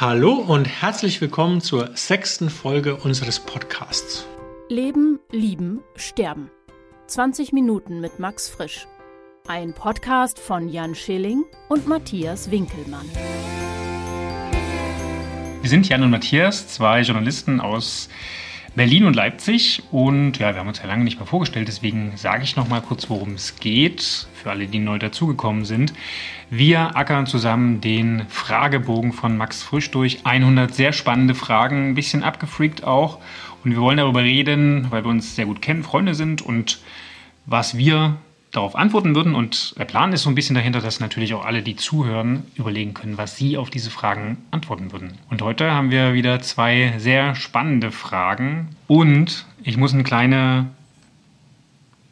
Hallo und herzlich willkommen zur sechsten Folge unseres Podcasts. Leben, Lieben, Sterben. 20 Minuten mit Max Frisch. Ein Podcast von Jan Schilling und Matthias Winkelmann. Wir sind Jan und Matthias, zwei Journalisten aus Berlin und Leipzig. Und ja, wir haben uns ja lange nicht mehr vorgestellt, deswegen sage ich noch mal kurz, worum es geht, für alle, die neu dazugekommen sind. Wir ackern zusammen den Fragebogen von Max Frisch durch. 100 sehr spannende Fragen, ein bisschen abgefreakt auch. Und wir wollen darüber reden, weil wir uns sehr gut kennen, Freunde sind und was wir darauf antworten würden. Und der Plan ist so ein bisschen dahinter, dass natürlich auch alle, die zuhören, überlegen können, was sie auf diese Fragen antworten würden. Und heute haben wir wieder zwei sehr spannende Fragen. Und ich muss eine kleine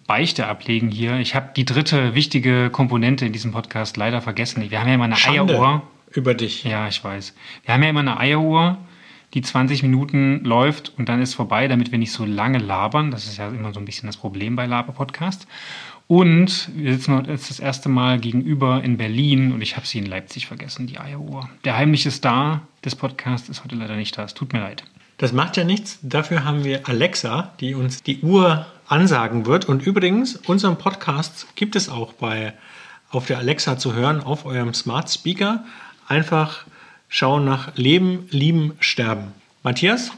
Beichte ablegen hier. Ich habe die dritte wichtige Komponente in diesem Podcast leider vergessen. Wir haben ja immer eine Schande Eieruhr. Über dich. Ja, ich weiß. Wir haben ja immer eine Eieruhr, die 20 Minuten läuft und dann ist vorbei, damit wir nicht so lange labern. Das ist ja immer so ein bisschen das Problem bei Laber-Podcast. Und wir sitzen heute jetzt das erste Mal gegenüber in Berlin und ich habe sie in Leipzig vergessen, die Eieruhr. Der heimliche Star des Podcasts ist heute leider nicht da. Es tut mir leid. Das macht ja nichts. Dafür haben wir Alexa, die uns die Uhr ansagen wird. Und übrigens, unseren Podcast gibt es auch bei auf der Alexa zu hören, auf eurem Smart Speaker. Einfach schauen nach Leben, Lieben, Sterben. Matthias,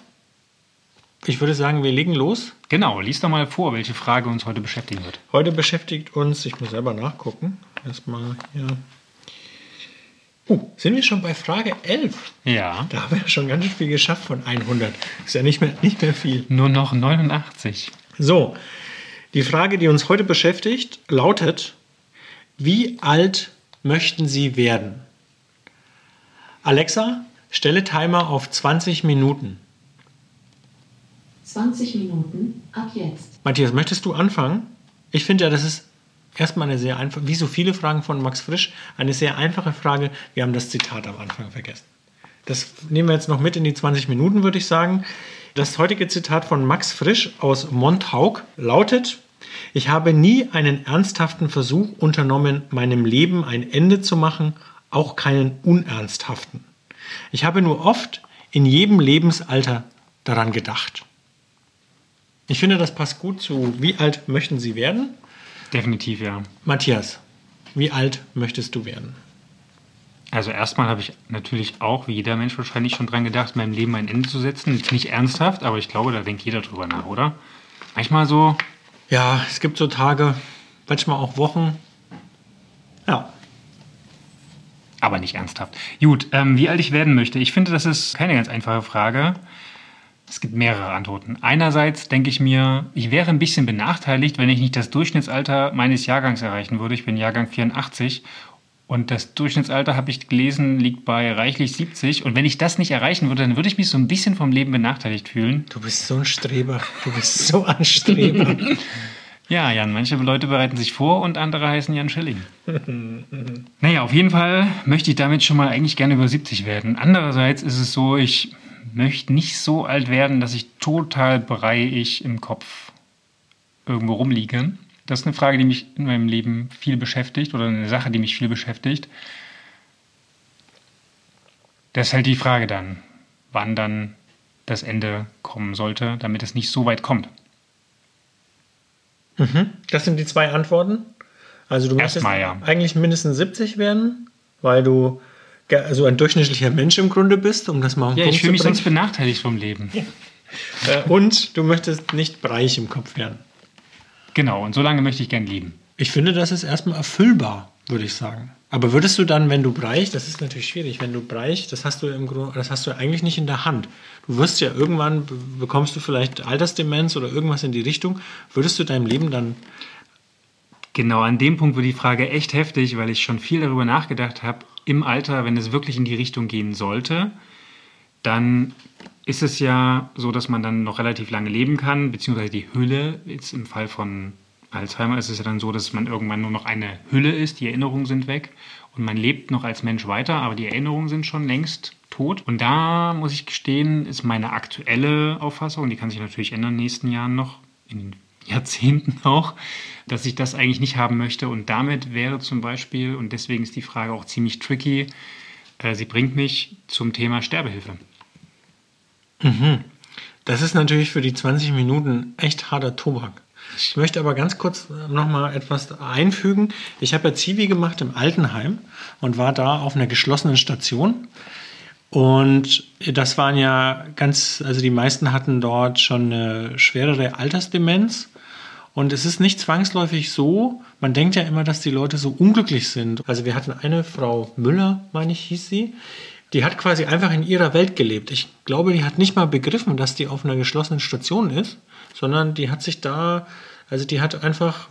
ich würde sagen, wir legen los. Genau, lies doch mal vor, welche Frage uns heute beschäftigen wird. Heute beschäftigt uns, ich muss selber nachgucken, erstmal hier. Uh, sind wir schon bei Frage 11? Ja. Da haben wir schon ganz schön viel geschafft von 100. Ist ja nicht mehr, nicht mehr viel. Nur noch 89. So, die Frage, die uns heute beschäftigt, lautet, wie alt möchten Sie werden? Alexa, stelle Timer auf 20 Minuten. 20 Minuten ab jetzt. Matthias, möchtest du anfangen? Ich finde ja, das ist erstmal eine sehr einfache, wie so viele Fragen von Max Frisch, eine sehr einfache Frage. Wir haben das Zitat am Anfang vergessen. Das nehmen wir jetzt noch mit in die 20 Minuten, würde ich sagen. Das heutige Zitat von Max Frisch aus Montauk lautet, ich habe nie einen ernsthaften Versuch unternommen, meinem Leben ein Ende zu machen, auch keinen unernsthaften. Ich habe nur oft in jedem Lebensalter daran gedacht. Ich finde, das passt gut zu, wie alt möchten Sie werden? Definitiv, ja. Matthias, wie alt möchtest du werden? Also erstmal habe ich natürlich auch, wie jeder Mensch wahrscheinlich schon dran gedacht, meinem Leben ein Ende zu setzen. Nicht ernsthaft, aber ich glaube, da denkt jeder drüber nach, oder? Manchmal so. Ja, es gibt so Tage, manchmal auch Wochen. Ja. Aber nicht ernsthaft. Gut, ähm, wie alt ich werden möchte. Ich finde, das ist keine ganz einfache Frage. Es gibt mehrere Antworten. Einerseits denke ich mir, ich wäre ein bisschen benachteiligt, wenn ich nicht das Durchschnittsalter meines Jahrgangs erreichen würde. Ich bin Jahrgang 84 und das Durchschnittsalter, habe ich gelesen, liegt bei reichlich 70. Und wenn ich das nicht erreichen würde, dann würde ich mich so ein bisschen vom Leben benachteiligt fühlen. Du bist so ein Streber. Du bist so ein Streber. Ja, Jan, manche Leute bereiten sich vor und andere heißen Jan Schilling. naja, auf jeden Fall möchte ich damit schon mal eigentlich gerne über 70 werden. Andererseits ist es so, ich möchte nicht so alt werden, dass ich total breiig im Kopf irgendwo rumliege. Das ist eine Frage, die mich in meinem Leben viel beschäftigt oder eine Sache, die mich viel beschäftigt. Das ist halt die Frage dann, wann dann das Ende kommen sollte, damit es nicht so weit kommt. Mhm. Das sind die zwei Antworten. Also du möchtest Erstmal, ja. eigentlich mindestens 70 werden, weil du ge- so ein durchschnittlicher Mensch im Grunde bist, um das mal auf den Ja, Punkt ich fühle mich sonst benachteiligt vom Leben. Äh, Und du möchtest nicht breich im Kopf werden. Genau, und so lange möchte ich gern leben. Ich finde, das ist erstmal erfüllbar, würde ich sagen. Aber würdest du dann, wenn du breich, das ist natürlich schwierig, wenn du breich, das hast du im Grunde, das hast du eigentlich nicht in der Hand. Du wirst ja irgendwann, be- bekommst du vielleicht Altersdemenz oder irgendwas in die Richtung. Würdest du deinem Leben dann, Genau, an dem Punkt wird die Frage echt heftig, weil ich schon viel darüber nachgedacht habe. Im Alter, wenn es wirklich in die Richtung gehen sollte, dann ist es ja so, dass man dann noch relativ lange leben kann, beziehungsweise die Hülle, jetzt im Fall von Alzheimer ist es ja dann so, dass man irgendwann nur noch eine Hülle ist, die Erinnerungen sind weg und man lebt noch als Mensch weiter, aber die Erinnerungen sind schon längst tot. Und da muss ich gestehen, ist meine aktuelle Auffassung, die kann sich natürlich ändern in den nächsten Jahren noch, in den Jahrzehnten auch, dass ich das eigentlich nicht haben möchte. Und damit wäre zum Beispiel, und deswegen ist die Frage auch ziemlich tricky, Äh, sie bringt mich zum Thema Sterbehilfe. Das ist natürlich für die 20 Minuten echt harter Tobak. Ich möchte aber ganz kurz nochmal etwas einfügen. Ich habe ja Zivi gemacht im Altenheim und war da auf einer geschlossenen Station. Und das waren ja ganz, also die meisten hatten dort schon eine schwerere Altersdemenz. Und es ist nicht zwangsläufig so, man denkt ja immer, dass die Leute so unglücklich sind. Also wir hatten eine Frau Müller, meine ich, hieß sie, die hat quasi einfach in ihrer Welt gelebt. Ich glaube, die hat nicht mal begriffen, dass die auf einer geschlossenen Station ist, sondern die hat sich da, also die hat einfach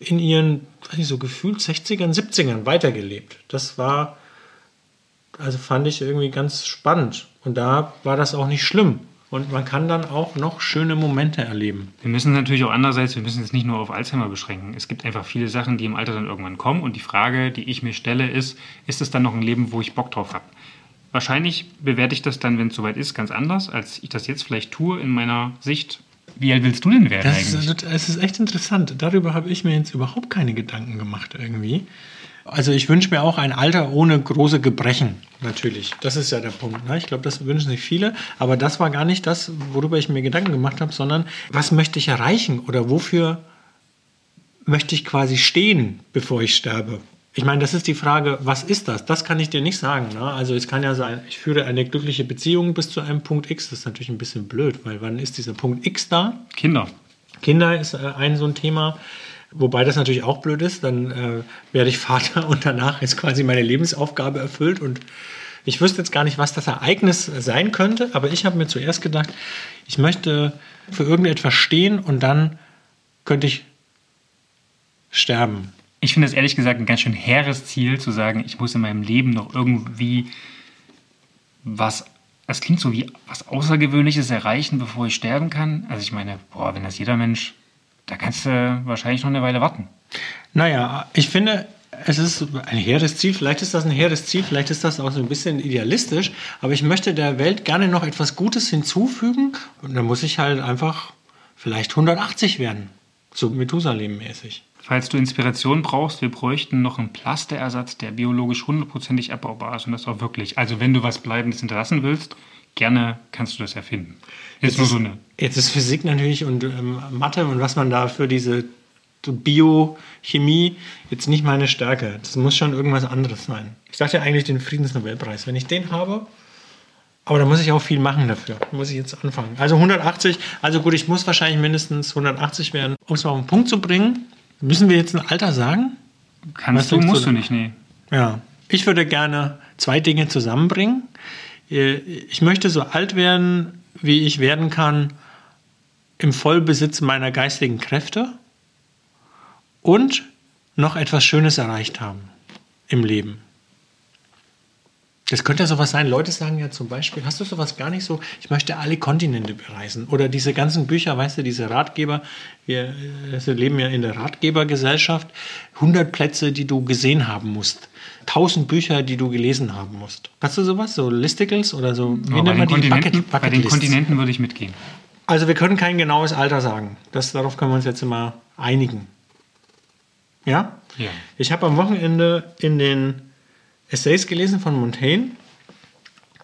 in ihren, weiß nicht, so gefühlt 60ern, 70ern weitergelebt. Das war, also fand ich irgendwie ganz spannend. Und da war das auch nicht schlimm. Und man kann dann auch noch schöne Momente erleben. Wir müssen natürlich auch andererseits, wir müssen es nicht nur auf Alzheimer beschränken. Es gibt einfach viele Sachen, die im Alter dann irgendwann kommen. Und die Frage, die ich mir stelle, ist, ist es dann noch ein Leben, wo ich Bock drauf habe? Wahrscheinlich bewerte ich das dann, wenn es soweit ist, ganz anders, als ich das jetzt vielleicht tue in meiner Sicht. Wie alt willst du denn werden Das eigentlich? ist, es ist echt interessant. Darüber habe ich mir jetzt überhaupt keine Gedanken gemacht irgendwie. Also ich wünsche mir auch ein Alter ohne große Gebrechen, natürlich. Das ist ja der Punkt. Ne? Ich glaube, das wünschen sich viele. Aber das war gar nicht das, worüber ich mir Gedanken gemacht habe, sondern was möchte ich erreichen oder wofür möchte ich quasi stehen, bevor ich sterbe? Ich meine, das ist die Frage, was ist das? Das kann ich dir nicht sagen. Ne? Also es kann ja sein, ich führe eine glückliche Beziehung bis zu einem Punkt X. Das ist natürlich ein bisschen blöd, weil wann ist dieser Punkt X da? Kinder. Kinder ist äh, ein so ein Thema. Wobei das natürlich auch blöd ist, dann äh, werde ich Vater und danach ist quasi meine Lebensaufgabe erfüllt und ich wüsste jetzt gar nicht, was das Ereignis sein könnte, aber ich habe mir zuerst gedacht, ich möchte für irgendetwas stehen und dann könnte ich sterben. Ich finde es ehrlich gesagt ein ganz schön hehres Ziel, zu sagen, ich muss in meinem Leben noch irgendwie was, das klingt so wie was Außergewöhnliches erreichen, bevor ich sterben kann. Also ich meine, boah, wenn das jeder Mensch, da kannst du wahrscheinlich noch eine Weile warten. Naja, ich finde, es ist ein hehres Ziel. Vielleicht ist das ein hehres Ziel, vielleicht ist das auch so ein bisschen idealistisch. Aber ich möchte der Welt gerne noch etwas Gutes hinzufügen. Und dann muss ich halt einfach vielleicht 180 werden. So Methusalem-mäßig. Falls du Inspiration brauchst, wir bräuchten noch einen Plasterersatz, der biologisch hundertprozentig abbaubar ist und das auch wirklich. Also wenn du was Bleibendes hinterlassen willst, gerne kannst du das erfinden. Jetzt nur so eine. Jetzt ist Physik natürlich und ähm, Mathe und was man da für diese Biochemie jetzt nicht meine Stärke. Das muss schon irgendwas anderes sein. Ich dachte eigentlich den Friedensnobelpreis. Wenn ich den habe, aber da muss ich auch viel machen dafür. Da muss ich jetzt anfangen. Also 180, also gut, ich muss wahrscheinlich mindestens 180 werden, um es mal auf den Punkt zu bringen. Müssen wir jetzt ein Alter sagen? Was Kannst du, denkst du musst du denn? nicht, nee. Ja. Ich würde gerne zwei Dinge zusammenbringen. Äh, Ich möchte so alt werden, wie ich werden kann, im Vollbesitz meiner geistigen Kräfte und noch etwas Schönes erreicht haben im Leben. Das könnte ja sowas sein. Leute sagen ja zum Beispiel, hast du sowas gar nicht so, ich möchte alle Kontinente bereisen. Oder diese ganzen Bücher, weißt du, diese Ratgeber, wir äh, wir leben ja in der Ratgebergesellschaft, 100 Plätze, die du gesehen haben musst. 1000 Bücher, die du gelesen haben musst. Hast du sowas? So Listicles oder so? Wie Aber bei, den man die? Kontinenten, bei den? Kontinenten würde ich mitgehen. Also wir können kein genaues Alter sagen. Das, darauf können wir uns jetzt mal einigen. Ja? Ja. Ich habe am Wochenende in den Essays gelesen von Montaigne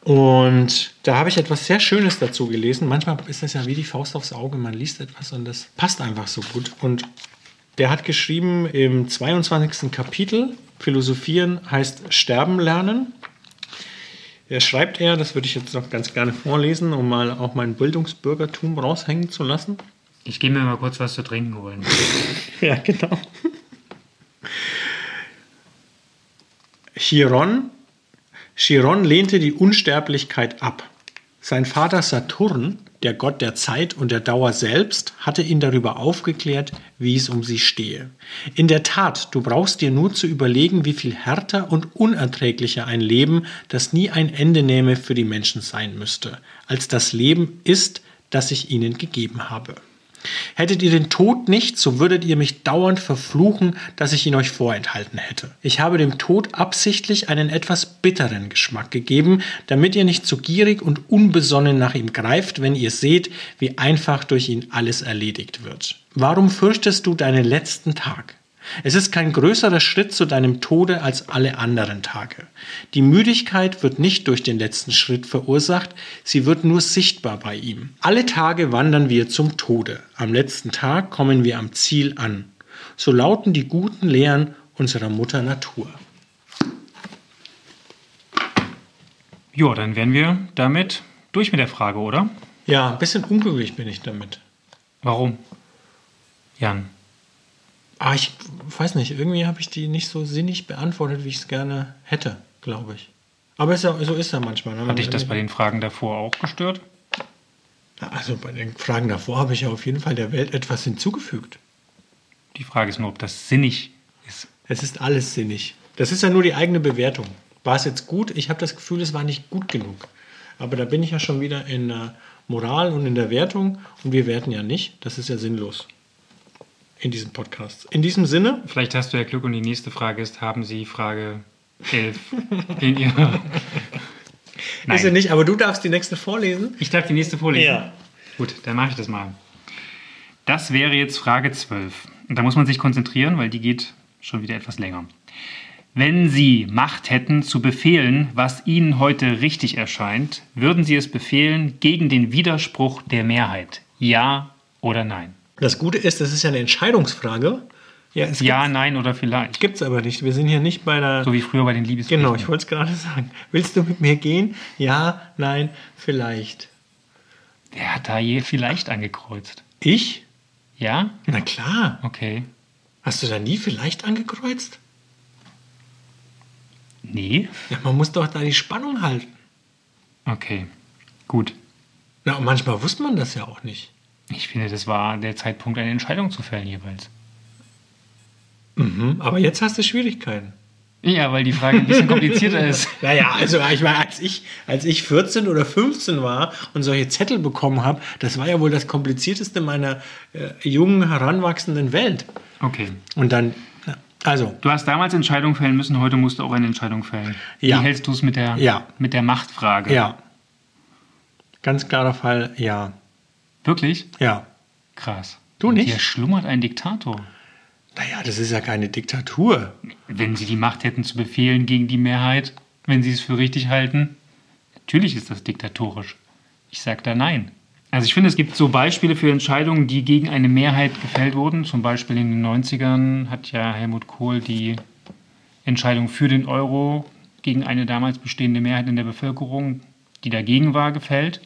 und da habe ich etwas sehr Schönes dazu gelesen. Manchmal ist das ja wie die Faust aufs Auge, man liest etwas und das passt einfach so gut. Und der hat geschrieben im 22. Kapitel, Philosophieren heißt Sterben lernen. Er schreibt er, das würde ich jetzt noch ganz gerne vorlesen, um mal auch mein Bildungsbürgertum raushängen zu lassen. Ich gehe mir mal kurz was zu trinken holen. Ja, genau. Chiron, Chiron lehnte die Unsterblichkeit ab. Sein Vater Saturn, der Gott der Zeit und der Dauer selbst, hatte ihn darüber aufgeklärt, wie es um sie stehe. In der Tat, du brauchst dir nur zu überlegen, wie viel härter und unerträglicher ein Leben, das nie ein Ende nähme, für die Menschen sein müsste, als das Leben ist, das ich ihnen gegeben habe. Hättet ihr den Tod nicht, so würdet ihr mich dauernd verfluchen, dass ich ihn euch vorenthalten hätte. Ich habe dem Tod absichtlich einen etwas bitteren Geschmack gegeben, damit ihr nicht zu gierig und unbesonnen nach ihm greift, wenn ihr seht, wie einfach durch ihn alles erledigt wird. Warum fürchtest du deinen letzten Tag? Es ist kein größerer Schritt zu deinem Tode als alle anderen Tage. Die Müdigkeit wird nicht durch den letzten Schritt verursacht, sie wird nur sichtbar bei ihm. Alle Tage wandern wir zum Tode. Am letzten Tag kommen wir am Ziel an. So lauten die guten Lehren unserer Mutter Natur. Ja, dann wären wir damit durch mit der Frage, oder? Ja, ein bisschen unglücklich bin ich damit. Warum? Jan. Ah, ich weiß nicht, irgendwie habe ich die nicht so sinnig beantwortet, wie ich es gerne hätte, glaube ich. Aber ist ja, so ist ja manchmal. Ne? Hat dich das bei den Fragen davor auch gestört? Also bei den Fragen davor habe ich ja auf jeden Fall der Welt etwas hinzugefügt. Die Frage ist nur, ob das sinnig ist. Es ist alles sinnig. Das ist ja nur die eigene Bewertung. War es jetzt gut? Ich habe das Gefühl, es war nicht gut genug. Aber da bin ich ja schon wieder in der Moral und in der Wertung und wir werten ja nicht. Das ist ja sinnlos in diesem Podcast. In diesem Sinne. Vielleicht hast du ja Glück und die nächste Frage ist, haben Sie Frage 11 in Ihrer... Nein. Ist ja nicht, aber du darfst die nächste vorlesen. Ich darf die nächste vorlesen? Ja. Gut, dann mache ich das mal. Das wäre jetzt Frage 12. Und da muss man sich konzentrieren, weil die geht schon wieder etwas länger. Wenn Sie Macht hätten zu befehlen, was Ihnen heute richtig erscheint, würden Sie es befehlen gegen den Widerspruch der Mehrheit? Ja oder nein? Das Gute ist, das ist ja eine Entscheidungsfrage. Ja, Ja, nein oder vielleicht. gibt es aber nicht. Wir sind hier nicht bei der. So wie früher bei den Liebespflichten. genau, ich wollte es gerade sagen. Willst du mit mir gehen? Ja, nein, vielleicht. Wer hat da je vielleicht angekreuzt? Ich? Ja? Na klar. Okay. Hast du da nie vielleicht angekreuzt? Nee? Ja, man muss doch da die Spannung halten. Okay. Gut. Na, und manchmal wusste man das ja auch nicht. Ich finde, das war der Zeitpunkt, eine Entscheidung zu fällen jeweils. Mhm, aber jetzt hast du Schwierigkeiten. Ja, weil die Frage ein bisschen komplizierter ist. Naja, also ich meine, als ich, als ich 14 oder 15 war und solche Zettel bekommen habe, das war ja wohl das komplizierteste meiner äh, jungen, heranwachsenden Welt. Okay. Und dann, also, Du hast damals Entscheidungen fällen müssen, heute musst du auch eine Entscheidung fällen. Ja. Wie hältst du es mit der, Ja. mit der Machtfrage? ja. Ganz klarer Fall, ja. Wirklich? Ja. Krass. Du nicht? Hier schlummert ein Diktator. Naja, das ist ja keine Diktatur. Wenn sie die Macht hätten zu befehlen gegen die Mehrheit, wenn sie es für richtig halten, natürlich ist das diktatorisch. Ich sage da nein. Also ich finde, es gibt so Beispiele für Entscheidungen, die gegen eine Mehrheit gefällt wurden. Zum Beispiel in den 90ern hat ja Helmut Kohl die Entscheidung für den Euro gegen eine damals bestehende Mehrheit in der Bevölkerung, die dagegen war, gefällt.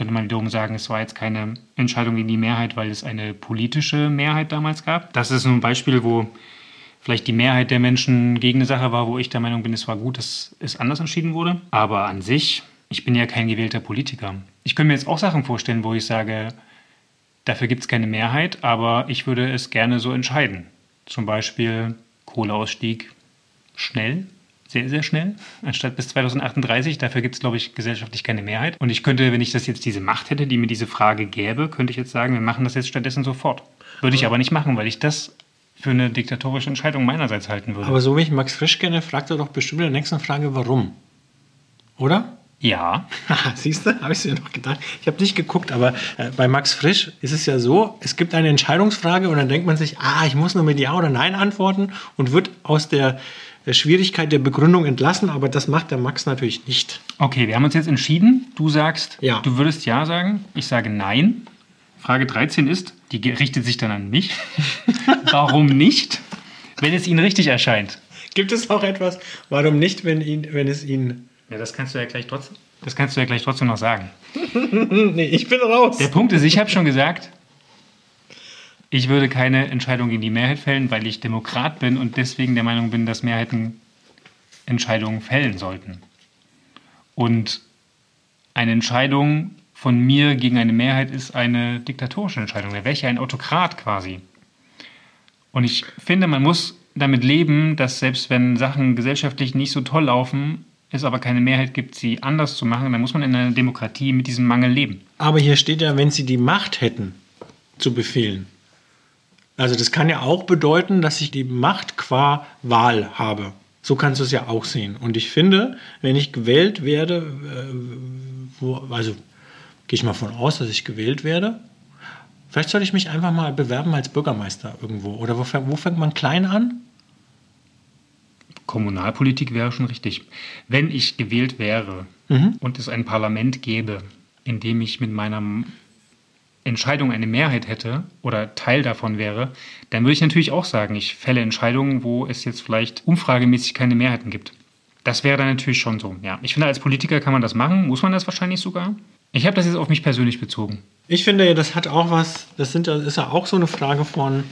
Könnte man wiederum sagen, es war jetzt keine Entscheidung gegen die Mehrheit, weil es eine politische Mehrheit damals gab. Das ist ein Beispiel, wo vielleicht die Mehrheit der Menschen gegen eine Sache war, wo ich der Meinung bin, es war gut, dass es anders entschieden wurde. Aber an sich, ich bin ja kein gewählter Politiker. Ich könnte mir jetzt auch Sachen vorstellen, wo ich sage, dafür gibt es keine Mehrheit, aber ich würde es gerne so entscheiden. Zum Beispiel Kohleausstieg schnell, sehr, sehr schnell, anstatt bis 2038. Dafür gibt es, glaube ich, gesellschaftlich keine Mehrheit. Und ich könnte, wenn ich das jetzt diese Macht hätte, die mir diese Frage gäbe, könnte ich jetzt sagen, wir machen das jetzt stattdessen sofort. Würde ich aber nicht machen, weil ich das für eine diktatorische Entscheidung meinerseits halten würde. Aber so wie ich Max Frisch kenne, fragt er doch bestimmt in der nächsten Frage, warum. Oder? ja, Siehst du, habe ich mir noch gedacht. Ich habe nicht geguckt, aber äh, bei Max Frisch ist es ja so, es gibt eine Entscheidungsfrage und dann denkt man sich, ah, ich muss nur mit Ja oder Nein antworten und wird aus der Schwierigkeit der Begründung entlassen, aber das macht der Max natürlich nicht. okay, wir haben uns jetzt entschieden. Du sagst, Ja. du würdest Ja sagen. Ich sage Nein. Frage 13 ist, die richtet sich dann an mich. Warum nicht, wenn es Ihnen richtig erscheint? Gibt es auch etwas, warum nicht, wenn, ihn, wenn es ihn... Ja, das kannst du ja gleich trotzdem. Das kannst du ja gleich trotzdem noch sagen. Nee, ich bin raus. Der Punkt ist, ich habe schon gesagt, ich würde keine Entscheidung gegen die Mehrheit fällen, weil ich Demokrat bin und deswegen der Meinung bin, dass Mehrheiten Entscheidungen fällen sollten. Und eine Entscheidung von mir gegen eine Mehrheit ist eine diktatorische Entscheidung. Da wäre ich ein Autokrat quasi. Und ich finde, man muss damit leben, dass selbst wenn Sachen gesellschaftlich nicht so toll laufen, es aber keine Mehrheit gibt, sie anders zu machen, dann muss man in einer Demokratie mit diesem Mangel leben. Aber hier steht ja, wenn sie die Macht hätten, zu befehlen. Also das kann ja auch bedeuten, dass ich die Macht qua Wahl habe. So kannst du es ja auch sehen. Und ich finde, wenn ich gewählt werde, äh, also gehe ich mal von aus, dass ich gewählt werde, Vielleicht sollte ich mich einfach mal bewerben als Bürgermeister irgendwo. Oder wo, fängt- wo fängt man klein an? Kommunalpolitik wäre schon richtig. Wenn ich gewählt wäre Mhm. und es ein Parlament gäbe, in dem ich mit meiner Entscheidung eine Mehrheit hätte oder Teil davon wäre, dann würde ich natürlich auch sagen, ich fälle Entscheidungen, wo es jetzt vielleicht umfragemäßig keine Mehrheiten gibt. Das wäre dann natürlich schon so. Ja, ich finde, als Politiker kann man das machen. Muss man das wahrscheinlich sogar? Ich habe das jetzt auf mich persönlich bezogen. Ich finde, das hat auch was, das sind, ja- ist ja auch so eine Frage von,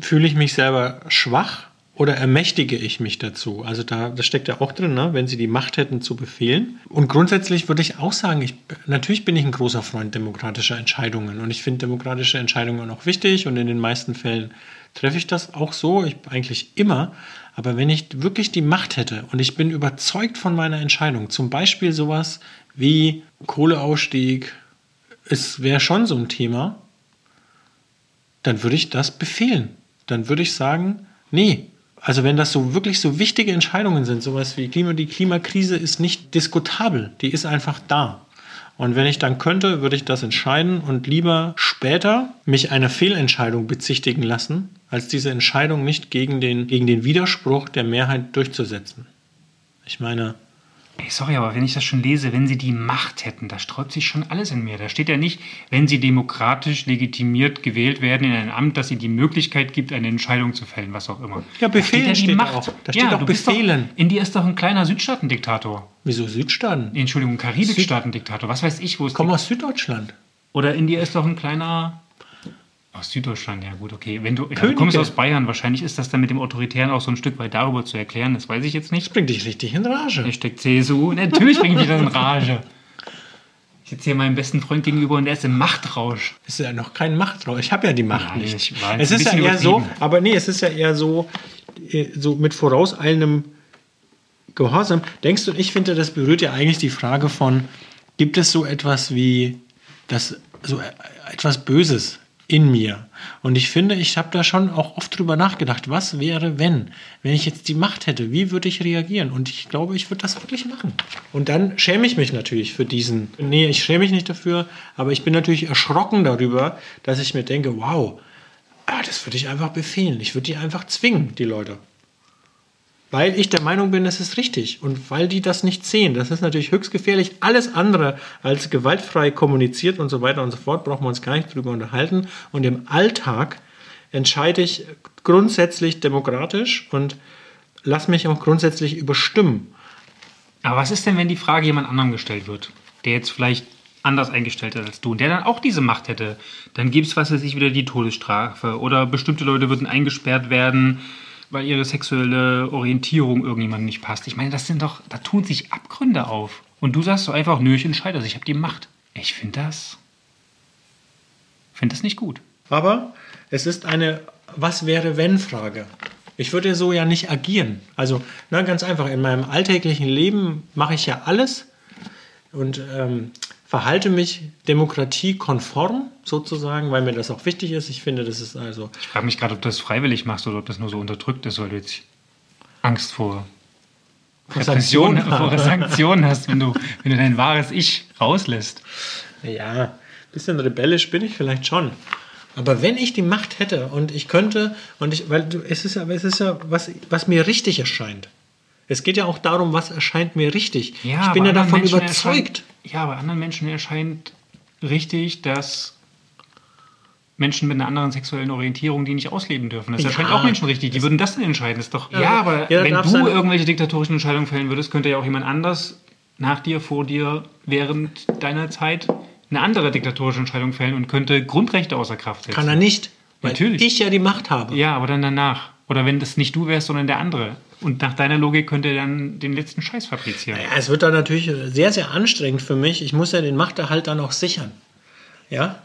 fühle ich mich selber schwach oder ermächtige ich mich dazu? Also da, das steckt ja auch drin, ne? wenn sie die Macht hätten zu befehlen. Und grundsätzlich würde ich auch sagen, ich, natürlich bin ich ein großer Freund demokratischer Entscheidungen und ich finde demokratische Entscheidungen auch wichtig und in den meisten Fällen treffe ich das auch so, ich eigentlich immer. Aber wenn ich wirklich die Macht hätte und ich bin überzeugt von meiner Entscheidung, zum Beispiel sowas wie Kohleausstieg, es wäre schon so ein Thema, dann würde ich das befehlen. Dann würde ich sagen, nee. Also wenn das so wirklich so wichtige Entscheidungen sind, sowas wie Klima, die Klimakrise ist nicht diskutabel, die ist einfach da. Und wenn ich dann könnte, würde ich das entscheiden und lieber später mich einer Fehlentscheidung bezichtigen lassen, als diese Entscheidung nicht gegen den, gegen den Widerspruch der Mehrheit durchzusetzen. Ich meine, Ey, sorry, aber wenn ich das schon lese, wenn sie die Macht hätten, da sträubt sich schon alles in mir. Da steht ja nicht, wenn sie demokratisch legitimiert gewählt werden in ein Amt, dass sie die Möglichkeit gibt, eine Entscheidung zu fällen, was auch immer. Ja, Da befehlen die steht Macht. auch. Da steht auch du bist befehlen. Doch, in dir ist doch ein kleiner Südstaatendiktator. wieso Südstaaten? Entschuldigung, Karibikstaatendiktator. Was weiß ich, wo es Komm aus Süddeutschland. Oder in dir ist doch ein kleiner. Aus Süddeutschland, ja gut, okay. Wenn du, ja, du kommst aus Bayern, wahrscheinlich ist das dann mit dem Autoritären auch so ein Stück weit darüber zu erklären, das weiß ich jetzt Das nicht. bringt dich richtig in Rage. Hashtag CSU, natürlich bringe ich wieder in Rage. Ich sitze hier meinem besten Freund gegenüber und der ist im Machtrausch. Es ist ja noch kein Machtrausch. Ich habe ja die Macht Nein, nicht. Es ist ja eher so, aber nee, es ist ja eher so, äh, so mit vorauseilendem Gehorsam. Denkst du, ich finde, das berührt ja eigentlich die Frage von, gibt es so etwas wie das, so äh, etwas Böses in mir? Und ich finde, ich habe da schon auch oft drüber nachgedacht, was wäre, wenn, wenn ich jetzt die Macht hätte, wie würde ich reagieren? Und ich glaube, ich würde das wirklich machen. Und dann schäme ich mich natürlich für diesen, nee, ich schäme mich nicht dafür, aber ich bin natürlich erschrocken darüber, dass ich mir denke, wow, ah, das würde ich einfach befehlen. Ich würde die einfach zwingen, die Leute. Weil ich der Meinung bin, das ist richtig. Und weil die das nicht sehen. Das ist natürlich höchst gefährlich. Alles andere als gewaltfrei kommuniziert und so weiter und so fort, brauchen wir uns gar nicht drüber unterhalten. Und im Alltag entscheide ich grundsätzlich demokratisch und lass mich auch grundsätzlich überstimmen. Aber was ist denn, wenn die Frage jemand anderem gestellt wird, der jetzt vielleicht anders eingestellt ist als du und der dann auch diese Macht hätte? Dann gibt es, was weiß ich, wieder die Todesstrafe oder bestimmte Leute würden eingesperrt werden, weil ihre sexuelle Orientierung irgendjemandem nicht passt. Ich meine, das sind doch, da tun sich Abgründe auf. Und du sagst so einfach, nö, ich entscheide das, ich habe die Macht. Ich finde das, finde das nicht gut. Aber es ist eine Was wäre wenn Frage. Ich würde so ja nicht agieren. Also na, ganz einfach, in meinem alltäglichen Leben mache ich ja alles und ähm, verhalte mich demokratiekonform sozusagen, weil mir das auch wichtig ist. Ich finde, das ist also Ich frage mich gerade, ob du das freiwillig machst oder ob das nur so unterdrückt ist, weil du jetzt Angst vor Repression, Sanktionen vor Sanktionen hast, wenn du, wenn du dein wahres Ich rauslässt. Ja, ein bisschen rebellisch bin ich vielleicht schon. Aber wenn ich die Macht hätte und ich könnte, und ich, weil du, es ist ja, es ist ja was, was mir richtig erscheint. Es geht ja auch darum, was erscheint mir richtig. ich bin ja davon Menschen überzeugt. Ja, aber anderen Menschen erscheint richtig, dass Menschen mit einer anderen sexuellen Orientierung die nicht ausleben dürfen. Das Ja, erscheint auch Menschen richtig. Die würden das dann entscheiden. Das ist doch, ja, aber ja, wenn du sein- irgendwelche diktatorischen Entscheidungen fällen würdest, könnte ja auch jemand anders nach dir, vor dir, während deiner Zeit eine andere diktatorische Entscheidung fällen und könnte Grundrechte außer Kraft setzen. Kann er nicht, weil Natürlich. ich ja die Macht habe. Ja, aber dann danach. Oder wenn das nicht du wärst, sondern der andere. Und nach deiner Logik könnte er dann den letzten Scheiß fabrizieren. Es wird dann natürlich sehr, sehr anstrengend für mich. Ich muss ja den Machterhalt dann auch sichern. Ja?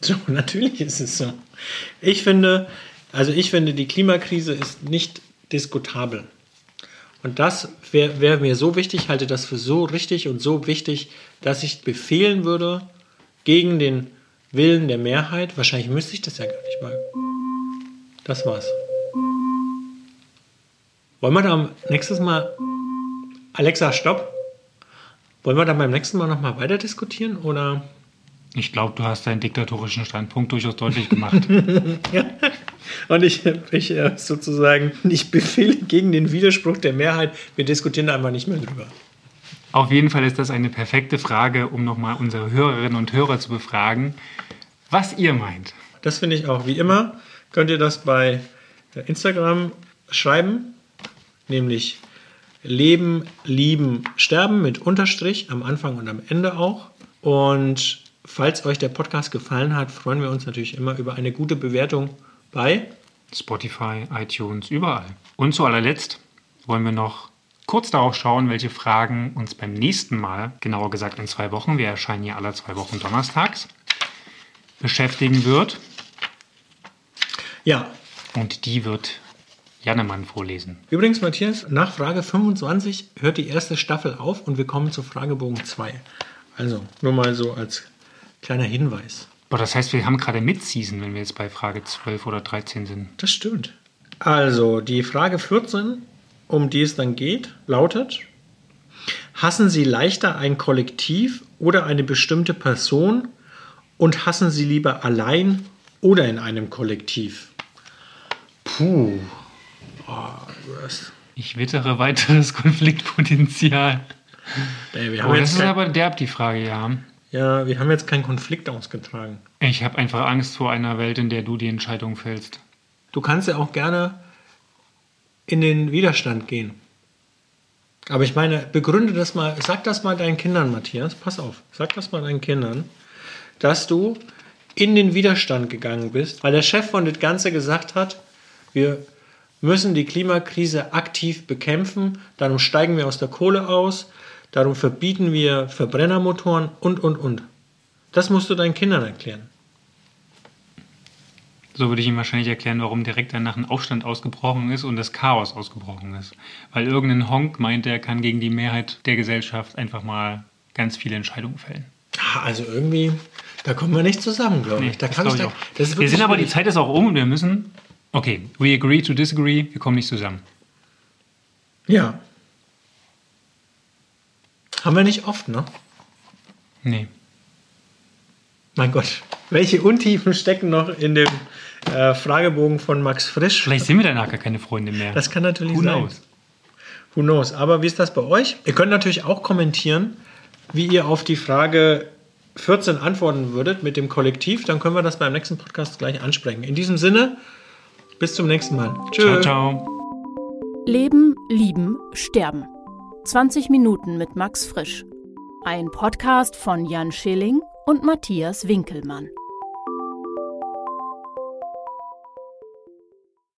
So, natürlich ist es so. Ich finde, also ich finde, die Klimakrise ist nicht diskutabel. Und das wäre wär mir so wichtig, halte das für so richtig und so wichtig, dass ich befehlen würde, gegen den Willen der Mehrheit, wahrscheinlich müsste ich das ja gar nicht mal. Das war's. Wollen wir da nächstes Mal Alexa, stopp. Wollen wir dann beim nächsten Mal nochmal weiter diskutieren oder? Ich glaube, du hast deinen diktatorischen Standpunkt durchaus deutlich gemacht. ja. Und ich, ich äh, sozusagen, ich befehle gegen den Widerspruch der Mehrheit, wir diskutieren da einfach nicht mehr drüber. Auf jeden Fall ist das eine perfekte Frage, um nochmal unsere Hörerinnen und Hörer zu befragen, was ihr meint. Das finde ich auch. Wie immer könnt ihr das bei Instagram schreiben, nämlich Leben, Lieben, Sterben mit Unterstrich am Anfang und am Ende auch. Und falls euch der Podcast gefallen hat, freuen wir uns natürlich immer über eine gute Bewertung bei Spotify, iTunes, überall. Und zu allerletzt wollen wir noch kurz darauf schauen, welche Fragen uns beim nächsten Mal, genauer gesagt in zwei Wochen, wir erscheinen ja alle zwei Wochen donnerstags, beschäftigen wird. Ja. Und die wird Jannemann vorlesen. Übrigens, Matthias, nach Frage 25 hört die erste Staffel auf und wir kommen zu Fragebogen 2. Also, nur mal so als kleiner Hinweis. Boah, das heißt, wir haben gerade Mid-Season, wenn wir jetzt bei Frage 12 oder 13 sind. Das stimmt. Also, die Frage 14, um die es dann geht, lautet: Hassen Sie leichter ein Kollektiv oder eine bestimmte Person und hassen Sie lieber allein oder in einem Kollektiv? Puh. Oh, ich wittere weiteres Konfliktpotenzial. Ey, oh, das ist aber derb die Frage, ja. Ja, wir haben jetzt keinen Konflikt ausgetragen. Ich habe einfach Angst vor einer Welt, in der du die Entscheidung fällst. Du kannst ja auch gerne in den Widerstand gehen. Aber ich meine, begründe das mal, sag das mal deinen Kindern, Matthias, pass auf, sag das mal deinen Kindern, dass du in den Widerstand gegangen bist, weil der Chef von das Ganze gesagt hat, wir müssen die Klimakrise aktiv bekämpfen, darum steigen wir aus der Kohle aus, darum verbieten wir Verbrennermotoren und, und, und. Das musst du deinen Kindern erklären. So würde ich ihm wahrscheinlich erklären, warum direkt danach ein Aufstand ausgebrochen ist und das Chaos ausgebrochen ist. Weil irgendein Honk meint, er kann gegen die Mehrheit der Gesellschaft einfach mal ganz viele Entscheidungen fällen. Also irgendwie, da kommen wir nicht zusammen, glaube ich. Nee, da kann ich da, wir sind aber, die Zeit ist auch um und wir müssen Okay, we agree to disagree, wir kommen nicht zusammen. Ja. Haben wir nicht oft, ne? Nee. Mein Gott, welche Untiefen stecken noch in dem äh, Fragebogen von Max Frisch? Vielleicht sind wir danach gar keine Freunde mehr. Das kann natürlich Who sein. Knows? Who knows? Aber wie ist das bei euch? Ihr könnt natürlich auch kommentieren, wie ihr auf die Frage 14 antworten würdet mit dem Kollektiv. Dann können wir das beim nächsten Podcast gleich ansprechen. In diesem Sinne, bis zum nächsten Mal. Tschüss. Ciao, ciao. Leben, Lieben, Sterben. 20 Minuten mit Max Frisch. Ein Podcast von Jan Schilling und Matthias Winkelmann.